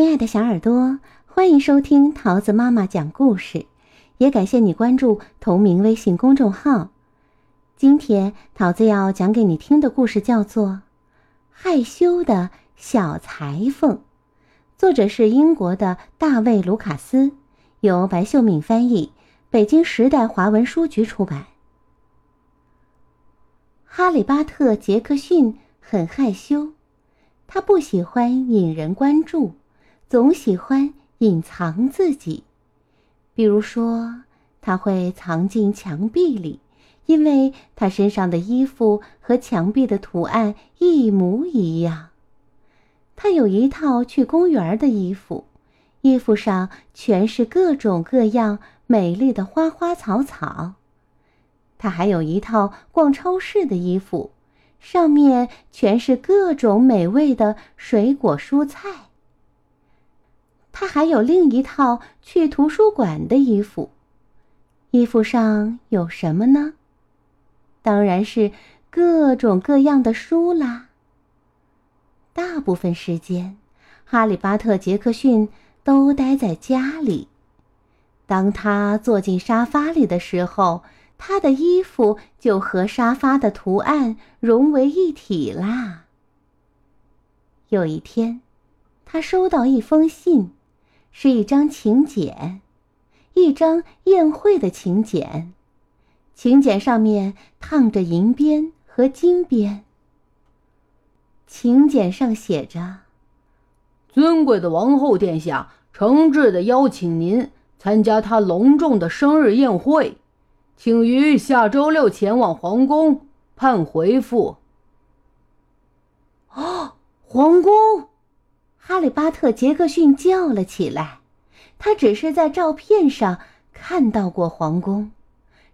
亲爱的小耳朵，欢迎收听桃子妈妈讲故事，也感谢你关注同名微信公众号。今天桃子要讲给你听的故事叫做《害羞的小裁缝》，作者是英国的大卫·卢卡斯，由白秀敏翻译，北京时代华文书局出版。哈利巴特·杰克逊很害羞，他不喜欢引人关注。总喜欢隐藏自己，比如说，他会藏进墙壁里，因为他身上的衣服和墙壁的图案一模一样。他有一套去公园的衣服，衣服上全是各种各样美丽的花花草草。他还有一套逛超市的衣服，上面全是各种美味的水果蔬菜。他还有另一套去图书馆的衣服，衣服上有什么呢？当然是各种各样的书啦。大部分时间，哈利巴特·杰克逊都待在家里。当他坐进沙发里的时候，他的衣服就和沙发的图案融为一体啦。有一天，他收到一封信。是一张请柬，一张宴会的请柬。请柬上面烫着银边和金边。请柬上写着：“尊贵的王后殿下，诚挚的邀请您参加他隆重的生日宴会，请于下周六前往皇宫，盼回复。”哦，皇宫。哈利巴特·杰克逊叫了起来：“他只是在照片上看到过皇宫，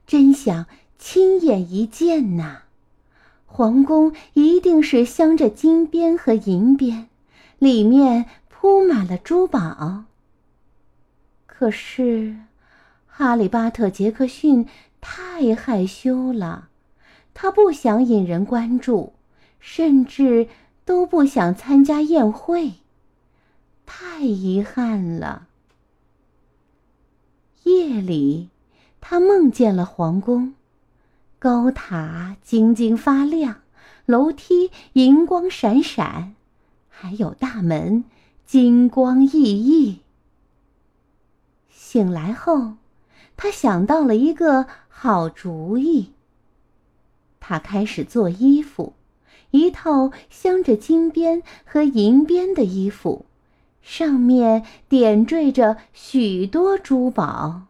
真想亲眼一见呐！皇宫一定是镶着金边和银边，里面铺满了珠宝。可是，哈利巴特·杰克逊太害羞了，他不想引人关注，甚至都不想参加宴会。”太遗憾了。夜里，他梦见了皇宫，高塔晶晶发亮，楼梯银光闪闪，还有大门金光熠熠。醒来后，他想到了一个好主意。他开始做衣服，一套镶着金边和银边的衣服。上面点缀着许多珠宝。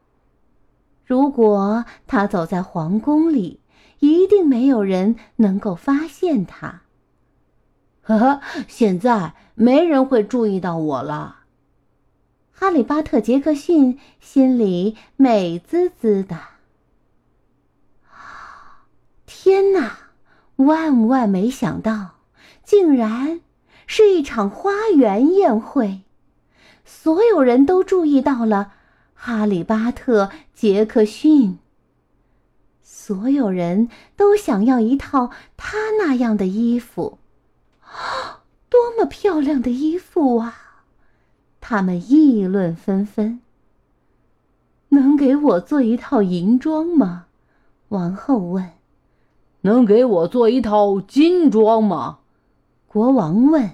如果他走在皇宫里，一定没有人能够发现他。呵呵，现在没人会注意到我了。哈利巴特·杰克逊心里美滋滋的。天哪！万万没想到，竟然是一场花园宴会。所有人都注意到了哈利巴特·杰克逊。所有人都想要一套他那样的衣服，多么漂亮的衣服啊！他们议论纷纷。能给我做一套银装吗？王后问。能给我做一套金装吗？国王问。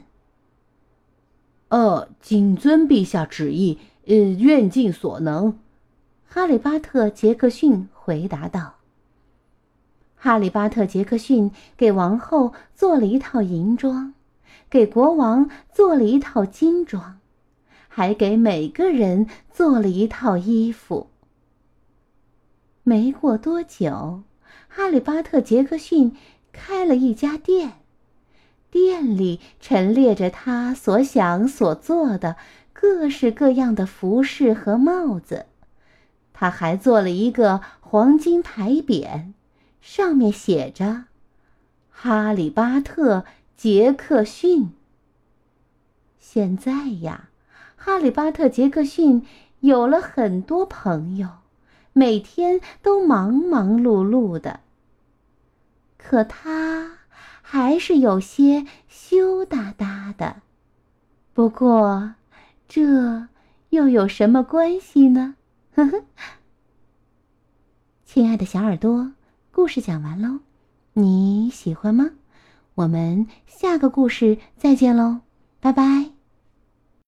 呃，谨遵陛下旨意，呃，愿尽所能。”哈利巴特·杰克逊回答道。哈利巴特·杰克逊给王后做了一套银装，给国王做了一套金装，还给每个人做了一套衣服。没过多久，哈利巴特·杰克逊开了一家店。店里陈列着他所想所做的各式各样的服饰和帽子，他还做了一个黄金牌匾，上面写着“哈利巴特·杰克逊”。现在呀，哈利巴特·杰克逊有了很多朋友，每天都忙忙碌碌的。可他。还是有些羞答答的，不过，这又有什么关系呢？呵呵。亲爱的小耳朵，故事讲完喽，你喜欢吗？我们下个故事再见喽，拜拜。